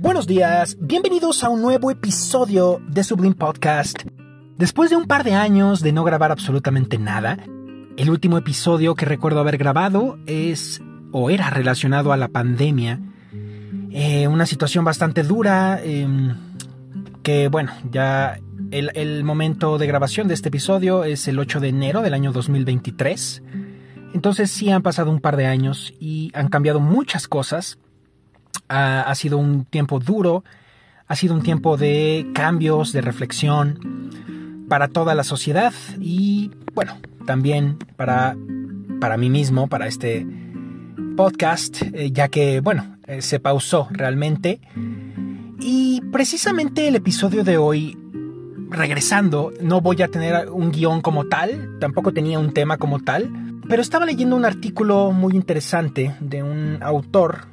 Buenos días, bienvenidos a un nuevo episodio de Sublime Podcast. Después de un par de años de no grabar absolutamente nada, el último episodio que recuerdo haber grabado es o era relacionado a la pandemia. Eh, una situación bastante dura, em, que bueno, ya el, el, momento de grabación de este episodio es el 8 de enero del año 2023. Entonces sí han pasado un par de años y han cambiado muchas cosas. Ha, sido un tiempo duro, ha sido un tiempo de cambios, de reflexión para toda la sociedad y bueno, también para, para mí mismo, para este podcast, eh, ya que bueno, eh, se pausó realmente. Y precisamente el episodio de hoy, regresando, no voy a tener un guion como tal, tampoco tenía un tema como tal, pero estaba leyendo un artículo muy interesante de un autor,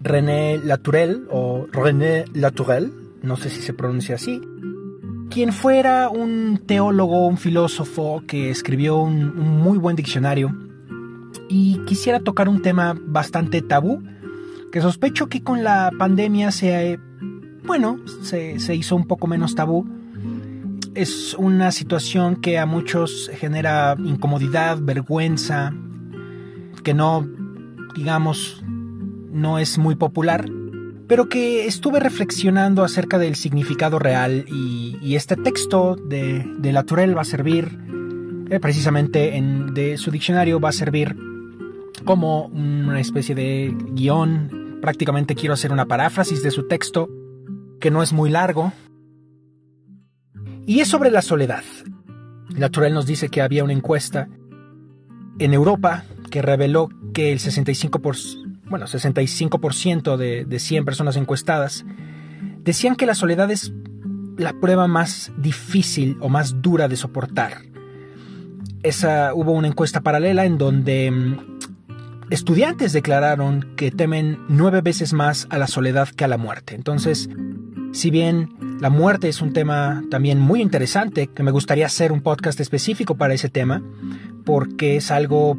René Latourel, o René Latourel, no sé si se pronuncia así, quien fuera un teólogo, un filósofo que escribió un, muy buen diccionario y quisiera tocar un tema bastante tabú que sospecho que con la pandemia se, bueno, se, se hizo un poco menos tabú. Es una situación que a muchos genera incomodidad, vergüenza, que no, digamos, no es muy popular pero que estuve reflexionando acerca del significado real y, este texto de, de Latourel va a servir, eh, precisamente en, de su diccionario va a servir como una especie de guion. Prácticamente quiero hacer una paráfrasis de su texto, que no es muy largo. Y es sobre la soledad. Latourel nos dice que había una encuesta en Europa que reveló que el 65%, bueno, 65% de, de 100 personas encuestadas decían que la soledad es la prueba más difícil o más dura de soportar. Esa, hubo una encuesta paralela en donde mm, estudiantes declararon que temen nueve veces más a la soledad que a la muerte. Entonces, si bien la muerte es un tema también muy interesante, que me gustaría hacer un podcast específico para ese tema, porque es algo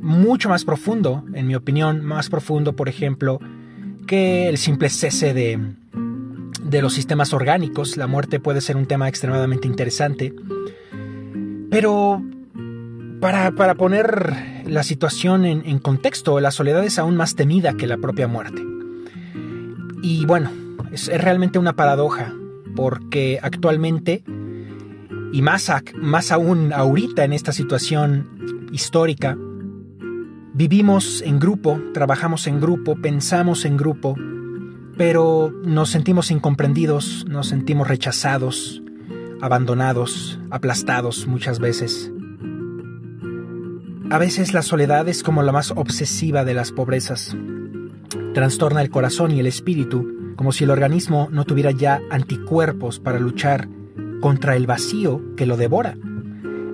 mucho más profundo, en mi opinión, más profundo, por ejemplo, que el simple cese de, de los sistemas orgánicos. La muerte puede ser un tema extremadamente interesante. Pero para, para poner la situación en, contexto, la soledad es aún más temida que la propia muerte. Y bueno, es, realmente una paradoja, porque actualmente, y más aún ahorita en esta situación histórica, Vivimos en grupo, trabajamos en grupo, pensamos en grupo, pero nos sentimos incomprendidos, nos sentimos rechazados, abandonados, aplastados muchas veces. A veces la soledad es como la más obsesiva de las pobrezas. Trastorna el corazón y el espíritu, como si el organismo no tuviera ya anticuerpos para luchar contra el vacío que lo devora.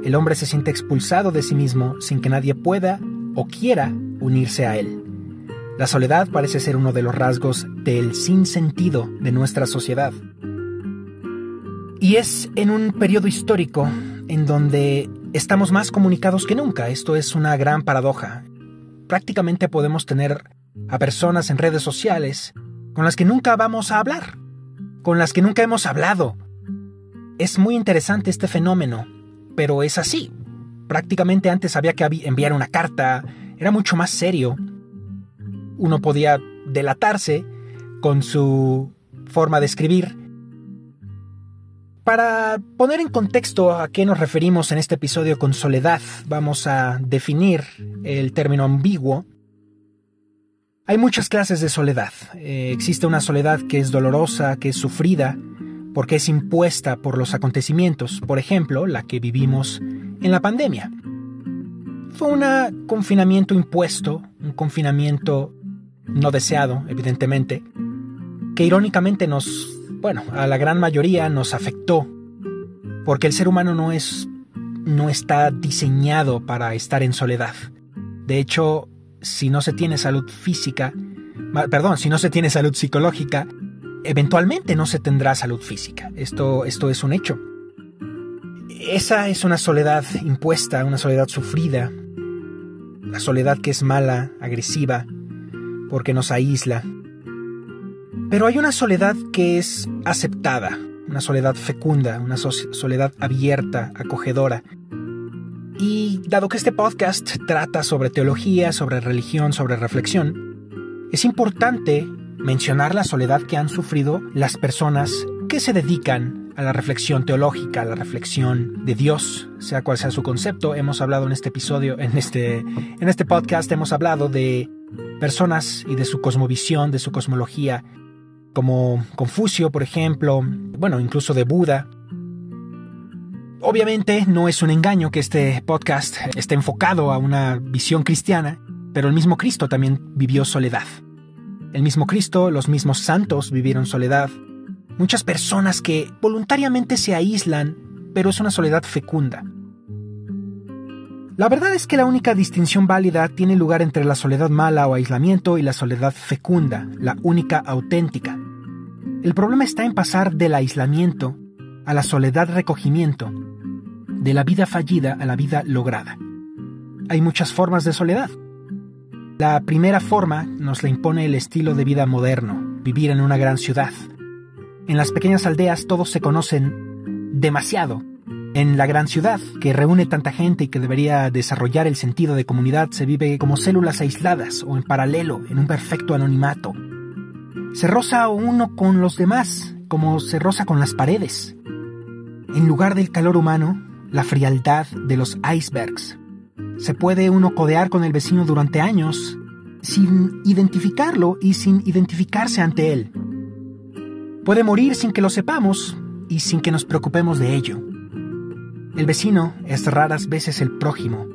El hombre se siente expulsado de sí mismo sin que nadie pueda o quiera unirse a él. La soledad parece ser uno de los rasgos del sinsentido de nuestra sociedad. Y es en un periodo histórico en donde estamos más comunicados que nunca. Esto es una gran paradoja. Prácticamente podemos tener a personas en redes sociales con las que nunca vamos a hablar, con las que nunca hemos hablado. Es muy interesante este fenómeno, pero es así. Prácticamente antes había que enviar una carta, era mucho más serio. Uno podía delatarse con su forma de escribir. Para poner en contexto a qué nos referimos en este episodio con soledad, vamos a definir el término ambiguo. Hay muchas clases de soledad. Eh, existe una soledad que es dolorosa, que es sufrida, porque es impuesta por los acontecimientos, por ejemplo, la que vivimos en la pandemia. Fue un confinamiento impuesto, un confinamiento no deseado, evidentemente, que irónicamente nos, bueno, a la gran mayoría nos afectó, porque el ser humano no es no está diseñado para estar en soledad. De hecho, si no se tiene salud física, perdón, si no se tiene salud psicológica, eventualmente no se tendrá salud física. Esto, esto es un hecho. Esa es una soledad impuesta, una soledad sufrida, la soledad que es mala, agresiva, porque nos aísla. Pero hay una soledad que es aceptada, una soledad fecunda, una soledad abierta, acogedora. Y dado que este podcast trata sobre teología, sobre religión, sobre reflexión, es importante mencionar la soledad que han sufrido las personas que se dedican a la reflexión teológica, a la reflexión de Dios, sea cual sea su concepto. Hemos hablado en este episodio, en este, en este podcast, hemos hablado de personas y de su cosmovisión, de su cosmología, como Confucio, por ejemplo, bueno, incluso de Buda. Obviamente no es un engaño que este podcast esté enfocado a una visión cristiana, pero el mismo Cristo también vivió soledad. El mismo Cristo, los mismos santos vivieron soledad. Muchas personas que voluntariamente se aíslan, pero es una soledad fecunda. La verdad es que la única distinción válida tiene lugar entre la soledad mala o aislamiento y la soledad fecunda, la única auténtica. El problema está en pasar del aislamiento a la soledad recogimiento, de la vida fallida a la vida lograda. Hay muchas formas de soledad. La primera forma nos la impone el estilo de vida moderno, vivir en una gran ciudad. En las pequeñas aldeas todos se conocen demasiado. En la gran ciudad, que reúne tanta gente y que debería desarrollar el sentido de comunidad, se vive como células aisladas o en paralelo, en un perfecto anonimato, se roza uno con los demás, como se roza con las paredes. En lugar del calor humano, la frialdad de los icebergs. Se puede uno codear con el vecino durante años sin identificarlo y sin identificarse ante él. Puede morir sin que lo sepamos y sin que nos preocupemos de ello. El vecino es raras veces el prójimo,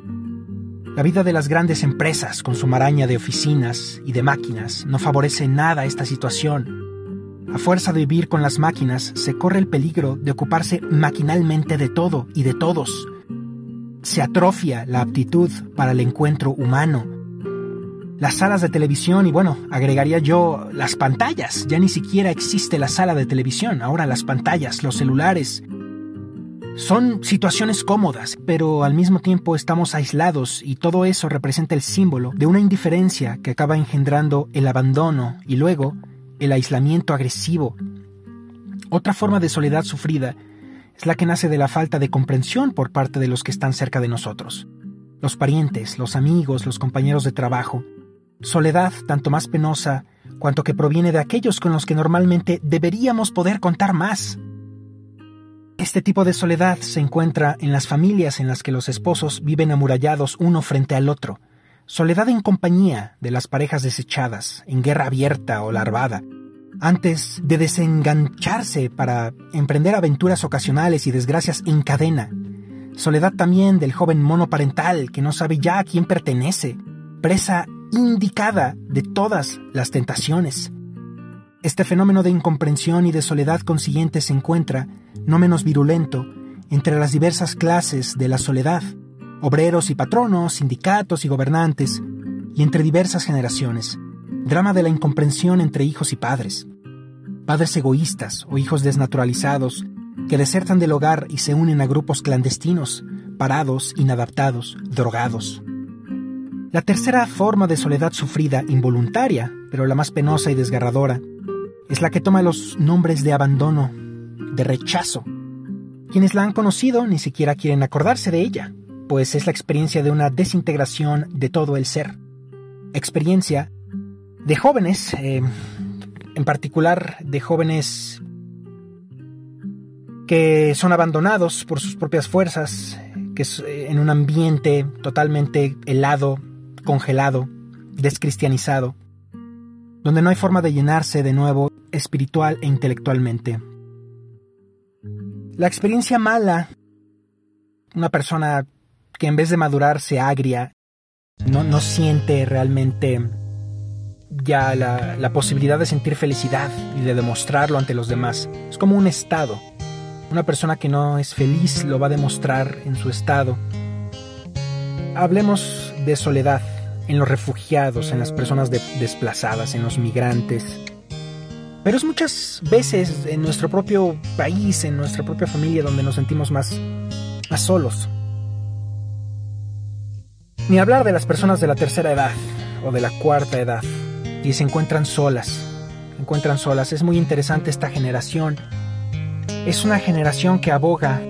la vida de las grandes empresas, con su maraña de oficinas y de máquinas, no favorece nada esta situación. A fuerza de vivir con las máquinas, se corre el peligro de ocuparse maquinalmente de todo y de todos. Se atrofia la aptitud para el encuentro humano. Las salas de televisión y bueno, agregaría yo las pantallas. Ya ni siquiera existe la sala de televisión, ahora las pantallas, los celulares, son situaciones cómodas, pero al mismo tiempo estamos aislados y todo eso representa el símbolo de una indiferencia que acaba engendrando el abandono y luego el aislamiento agresivo. Otra forma de soledad sufrida es la que nace de la falta de comprensión por parte de los que están cerca de nosotros. Los parientes, los amigos, los compañeros de trabajo. Soledad tanto más penosa cuanto que proviene de aquellos con los que normalmente deberíamos poder contar más. Este tipo de soledad se encuentra en las familias en las que los esposos viven amurallados uno frente al otro, soledad en compañía de las parejas desechadas, en guerra abierta o larvada, antes de desengancharse para emprender aventuras ocasionales y desgracias en cadena, soledad también del joven monoparental que no sabe ya a quién pertenece, presa indicada de todas las tentaciones, este fenómeno de incomprensión y de soledad consiguiente se encuentra, no menos virulento, entre las diversas clases de la soledad, obreros y patronos, sindicatos y gobernantes, y entre diversas generaciones, drama de la incomprensión entre hijos y padres, padres egoístas o hijos desnaturalizados que desertan del hogar y se unen a grupos clandestinos, parados, inadaptados, drogados. La tercera forma de soledad sufrida involuntaria, pero la más penosa y desgarradora, es la que toma los nombres de abandono, de rechazo. Quienes la han conocido ni siquiera quieren acordarse de ella, pues es la experiencia de una desintegración de todo el ser. Experiencia de jóvenes, eh, en particular de jóvenes que son abandonados por sus propias fuerzas, que es eh, en un ambiente totalmente helado, congelado, descristianizado, donde no hay forma de llenarse de nuevo espiritual e intelectualmente. La experiencia mala, una persona que en vez de madurar se agria, no, no siente realmente ya la, posibilidad de sentir felicidad y de demostrarlo ante los demás. Es como un estado. Una persona que no es feliz lo va a demostrar en su estado. Hablemos de soledad en los refugiados, en las personas desplazadas, en los migrantes, pero es muchas veces en nuestro propio país, en nuestra propia familia, donde nos sentimos más, más solos. Ni hablar de las personas de la tercera edad o de la cuarta edad, y se encuentran solas, encuentran solas. Es muy interesante esta generación. Es una generación que aboga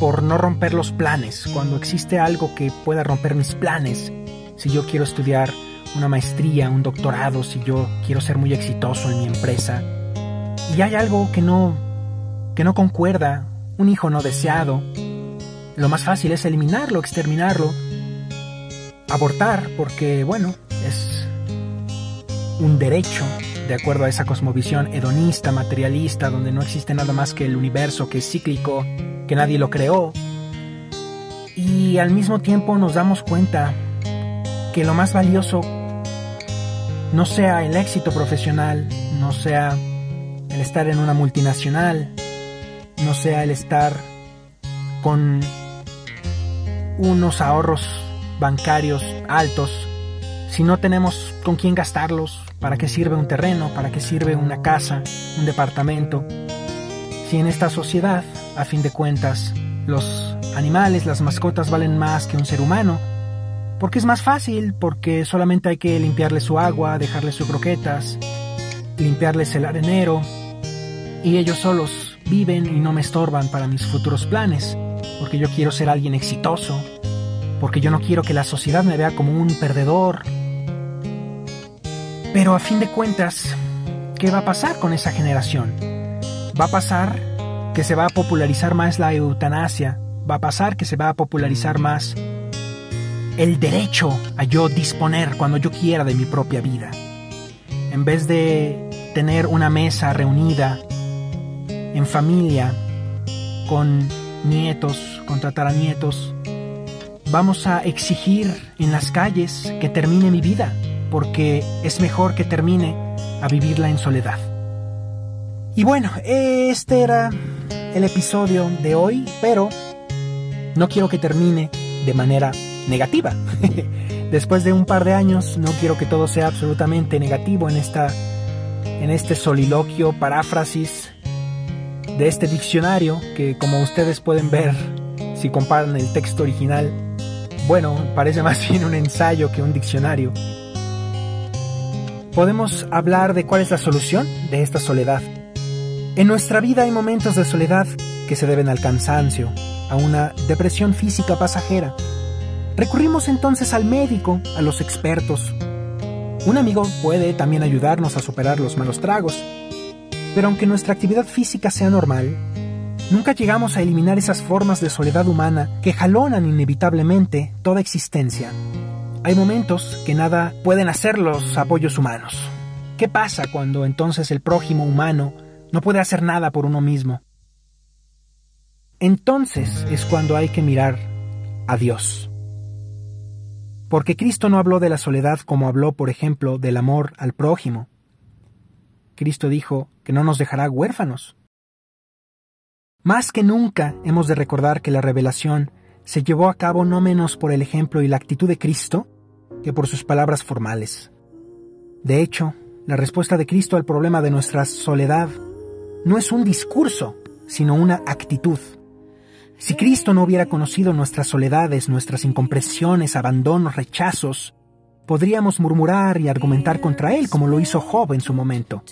por no romper los planes. Cuando existe algo que pueda romper mis planes, si yo quiero estudiar una maestría, un doctorado, si yo quiero ser muy exitoso en mi empresa, y hay algo que no que no concuerda, un hijo no deseado, lo más fácil es eliminarlo, exterminarlo, abortar, porque bueno, un derecho de acuerdo a esa cosmovisión hedonista, materialista, donde no existe nada más que el universo que es cíclico, que nadie lo creó. Y al mismo tiempo nos damos cuenta que lo más valioso no sea el éxito profesional, no sea el estar en una multinacional, no sea el estar con unos ahorros bancarios altos, si no tenemos con quién gastarlos, para qué sirve un terreno, para qué sirve una casa, un departamento, si en esta sociedad, a fin de cuentas, los animales, las mascotas valen más que un ser humano, porque es más fácil, porque solamente hay que limpiarle su agua, dejarle sus croquetas, limpiarles el arenero, y ellos solos viven y no me estorban para mis futuros planes, porque yo quiero ser alguien exitoso, porque yo no quiero que la sociedad me vea como un perdedor. Pero a fin de cuentas, ¿qué va a pasar con esa generación? Va a pasar que se va a popularizar más la eutanasia, va a pasar que se va a popularizar más el derecho a yo disponer cuando yo quiera de mi propia vida. En vez de tener una mesa reunida en familia con nietos, con tataranietos, vamos a exigir en las calles que termine mi vida, porque es mejor que termine a vivirla en soledad. Y bueno, este era el episodio de hoy, pero no quiero que termine de manera negativa. Después de un par de años no quiero que todo sea absolutamente negativo en esta en este soliloquio, paráfrasis de este diccionario que como ustedes pueden ver si comparan el texto original, bueno, parece más bien un ensayo que un diccionario. Podemos hablar de cuál es la solución de esta soledad. En nuestra vida hay momentos de soledad que se deben al cansancio, a una depresión física pasajera, Recurrimos entonces al médico, a los expertos. Un amigo puede también ayudarnos a superar los malos tragos, pero aunque nuestra actividad física sea normal, nunca llegamos a eliminar esas formas de soledad humana que jalonan inevitablemente toda existencia. Hay momentos que nada pueden hacer los apoyos humanos. ¿Qué pasa cuando entonces el prójimo humano no puede hacer nada por uno mismo? Entonces es cuando hay que mirar a Dios. Porque Cristo no habló de la soledad como habló, por ejemplo, del amor al prójimo. Cristo dijo que no nos dejará huérfanos. Más que nunca hemos de recordar que la revelación se llevó a cabo no menos por el ejemplo y la actitud de Cristo que por sus palabras formales. De hecho, la respuesta de Cristo al problema de nuestra soledad no es un discurso, sino una actitud. Si Cristo no hubiera conocido nuestras soledades, nuestras incompresiones, abandonos, rechazos, podríamos murmurar y argumentar contra Él como lo hizo Job en su momento.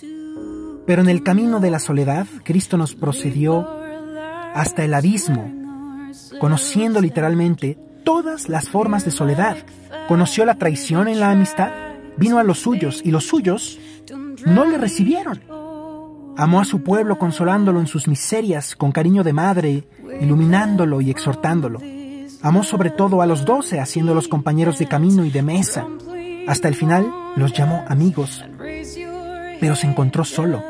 Pero en el camino de la soledad, Cristo nos procedió hasta el abismo, conociendo literalmente todas las formas de soledad. Conoció la traición en la amistad, vino a los suyos y los suyos no le recibieron. Amó a su pueblo consolándolo en sus miserias con cariño de madre, iluminándolo y exhortándolo. Amó sobre todo a los doce, haciéndolos compañeros de camino y de mesa. Hasta el final los llamó amigos, pero se encontró solo.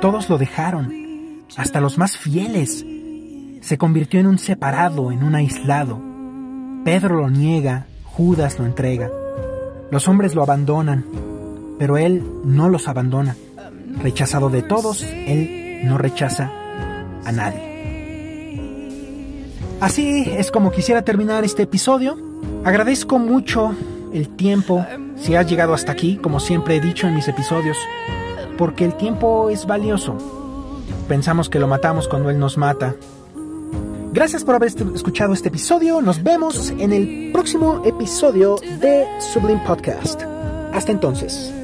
Todos lo dejaron, hasta los más fieles. Se convirtió en un separado, en un aislado. Pedro lo niega, Judas lo entrega. Los hombres lo abandonan, pero él no los abandona. Rechazado de todos, Él no rechaza a nadie. Así es como quisiera terminar este episodio. Agradezco mucho el tiempo, si has llegado hasta aquí, como siempre he dicho en mis episodios, porque el tiempo es valioso. Pensamos que lo matamos cuando Él nos mata. Gracias por haber escuchado este episodio. Nos vemos en el próximo episodio de Sublime Podcast. Hasta entonces.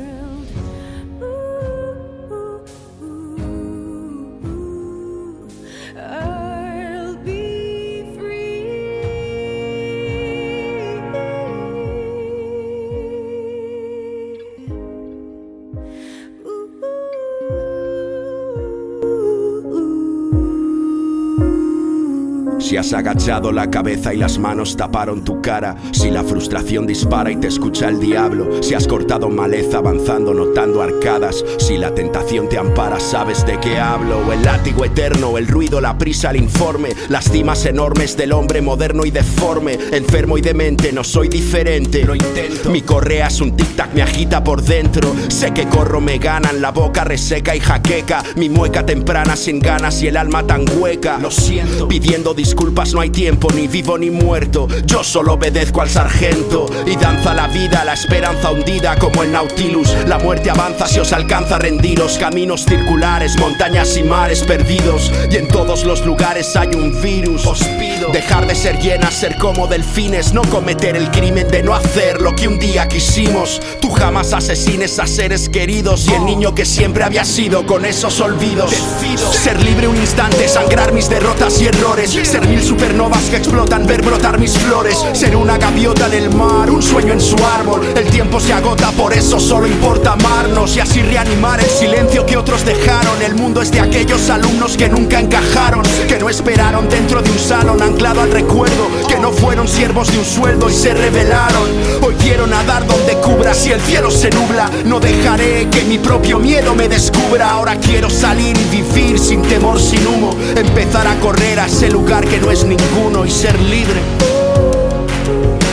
Si has agachado la cabeza y las manos taparon tu cara, si la frustración dispara y te escucha el diablo, si has cortado maleza avanzando notando arcadas, si la tentación te ampara, sabes de qué hablo, el látigo eterno, el ruido, la prisa, el informe, las cimas enormes del hombre moderno y deforme, enfermo y demente, no soy diferente, lo intento. Mi correa es un tic-tac, me agita por dentro, sé que corro, me ganan, la boca reseca y jaqueca, mi mueca temprana sin ganas y el alma tan hueca, lo siento, pidiendo disculpas disculpas no hay tiempo, ni vivo ni muerto. Yo solo obedezco al sargento y danza la vida, la esperanza hundida como el Nautilus. La muerte avanza si os alcanza a rendiros. Caminos circulares, montañas y mares perdidos. Y en todos los lugares hay un virus. Os pido dejar de ser llenas, ser como delfines. No cometer el crimen de no hacer lo que un día quisimos. Tú jamás asesines a seres queridos y el niño que siempre había sido con esos olvidos. Decido ser libre un instante, sangrar mis derrotas y errores. Ser mil supernovas que explotan, ver brotar mis flores. Ser una gaviota del mar, un sueño en su árbol. El tiempo se agota, por eso solo importa amarnos y así reanimar el silencio que otros dejaron. El mundo es de aquellos alumnos que nunca encajaron, que no esperaron dentro de un salón anclado al recuerdo, que no fueron siervos de un sueldo y se rebelaron. Hoy quiero nadar donde cubra, si el cielo se nubla, no dejaré que mi propio miedo me descubra. Ahora quiero salir y vivir sin temor, sin humo, empezar a correr a ese lugar que no es ninguno y ser libre.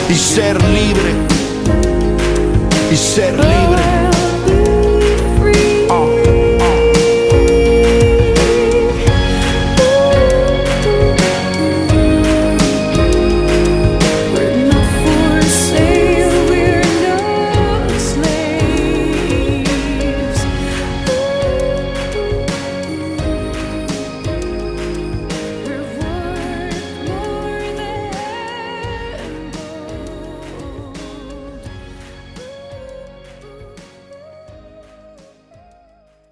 Y ser libre. Y ser libre.